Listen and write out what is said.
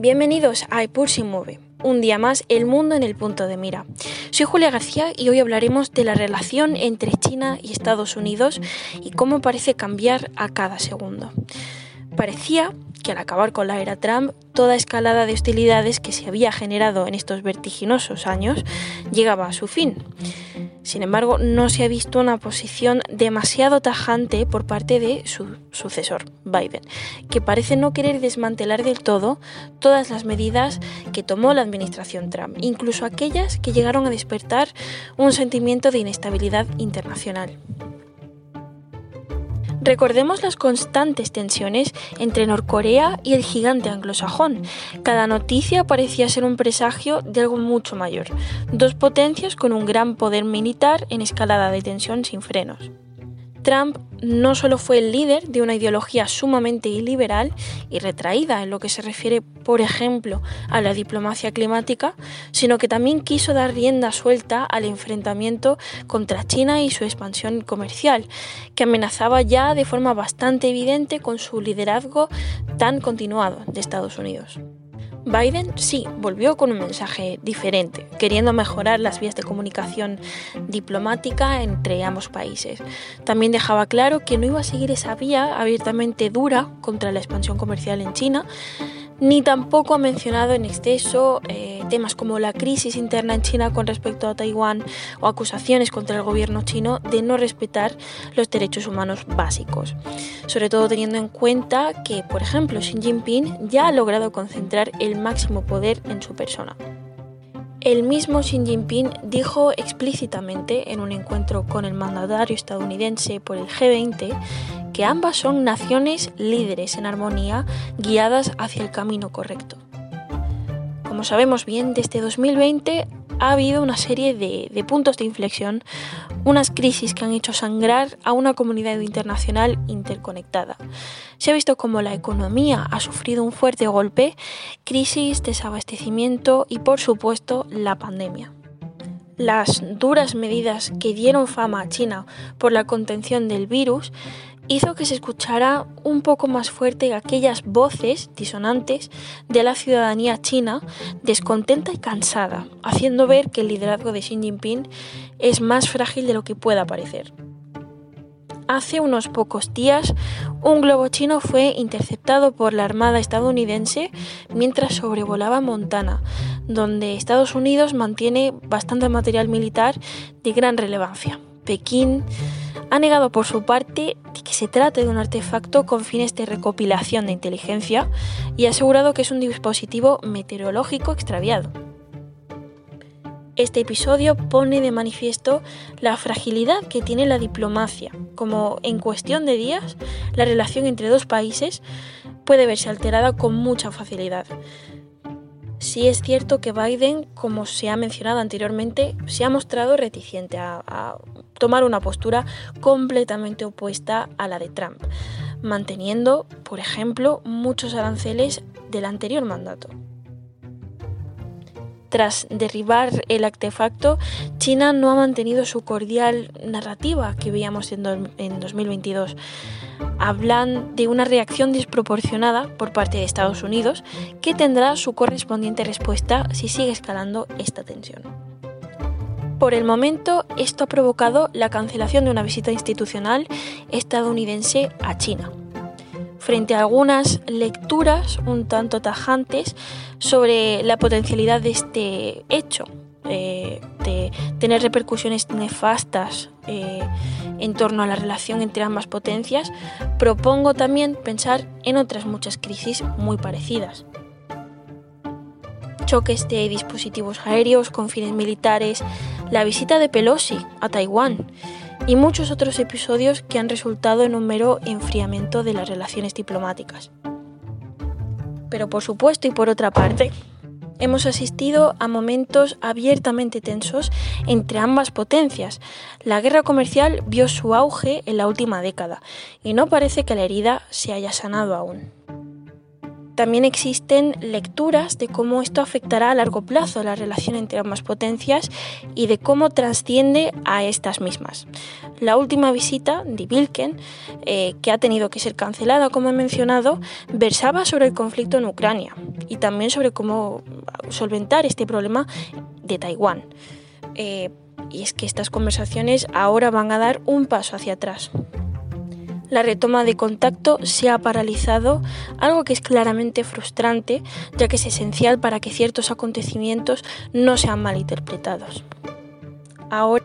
Bienvenidos a Epur se mueve. Un día más, el mundo en el punto de mira. Soy Julia García y hoy hablaremos de la relación entre China y Estados Unidos y cómo parece cambiar a cada segundo. Parecía que al acabar con la era Trump, toda escalada de hostilidades que se había generado en estos vertiginosos años llegaba a su fin. Sin embargo, no se ha visto una posición demasiado tajante por parte de su sucesor, Biden, que parece no querer desmantelar del todo todas las medidas que tomó la administración Trump, incluso aquellas que llegaron a despertar un sentimiento de inestabilidad internacional. Recordemos las constantes tensiones entre Norcorea y el gigante anglosajón. Cada noticia parecía ser un presagio de algo mucho mayor. Dos potencias con un gran poder militar en escalada de tensión sin frenos. Trump no solo fue el líder de una ideología sumamente iliberal y retraída en lo que se refiere, por ejemplo, a la diplomacia climática, sino que también quiso dar rienda suelta al enfrentamiento contra China y su expansión comercial, que amenazaba ya de forma bastante evidente con su liderazgo tan continuado de Estados Unidos. Biden sí volvió con un mensaje diferente, queriendo mejorar las vías de comunicación diplomática entre ambos países. También dejaba claro que no iba a seguir esa vía abiertamente dura contra la expansión comercial en China, ni tampoco ha mencionado en exceso eh, temas como la crisis interna en China con respecto a Taiwán o acusaciones contra el gobierno chino de no respetar los derechos humanos básicos. Sobre todo teniendo en cuenta que, por ejemplo, Xi Jinping ya ha logrado concentrar el máximo poder en su persona. El mismo Xi Jinping dijo explícitamente en un encuentro con el mandatario estadounidense por el G20 que ambas son naciones líderes en armonía guiadas hacia el camino correcto. Como sabemos bien, desde 2020 ha habido una serie de, puntos de inflexión, unas crisis que han hecho sangrar a una comunidad internacional interconectada. Se ha visto como la economía ha sufrido un fuerte golpe, crisis, desabastecimiento y por supuesto la pandemia. Las duras medidas que dieron fama a China por la contención del virus hizo que se escuchara un poco más fuerte aquellas voces disonantes de la ciudadanía china descontenta y cansada, haciendo ver que el liderazgo de Xi Jinping es más frágil de lo que pueda parecer. Hace unos pocos días, un globo chino fue interceptado por la Armada estadounidense mientras sobrevolaba Montana, donde Estados Unidos mantiene bastante material militar de gran relevancia. Pekín ha negado por su parte se trate de un artefacto con fines de recopilación de inteligencia y ha asegurado que es un dispositivo meteorológico extraviado. Este episodio pone de manifiesto la fragilidad que tiene la diplomacia, como en cuestión de días la relación entre dos países puede verse alterada con mucha facilidad. Sí es cierto que Biden, como se ha mencionado anteriormente, se ha mostrado reticente a, tomar una postura completamente opuesta a la de Trump, manteniendo, por ejemplo, muchos aranceles del anterior mandato. Tras derribar el artefacto, China no ha mantenido su cordial narrativa que veíamos en, 2022. Hablan de una reacción desproporcionada por parte de Estados Unidos que tendrá su correspondiente respuesta si sigue escalando esta tensión. Por el momento, esto ha provocado la cancelación de una visita institucional estadounidense a China frente a algunas lecturas un tanto tajantes sobre la potencialidad de este hecho, eh, de tener repercusiones nefastas eh, en torno a la relación entre ambas potencias, propongo también pensar en otras muchas crisis muy parecidas. Choques de dispositivos aéreos con fines militares, la visita de Pelosi a Taiwán, y muchos otros episodios que han resultado en un mero enfriamiento de las relaciones diplomáticas. Pero por supuesto y por otra parte, hemos asistido a momentos abiertamente tensos entre ambas potencias. La guerra comercial vio su auge en la última década y no parece que la herida se haya sanado aún. También existen lecturas de cómo esto afectará a largo plazo la relación entre ambas potencias y de cómo trasciende a estas mismas. La última visita de Bilken, eh, que ha tenido que ser cancelada, como he mencionado, versaba sobre el conflicto en Ucrania y también sobre cómo solventar este problema de Taiwán. Eh, y es que estas conversaciones ahora van a dar un paso hacia atrás la retoma de contacto se ha paralizado, algo que es claramente frustrante, ya que es esencial para que ciertos acontecimientos no sean malinterpretados. Ahora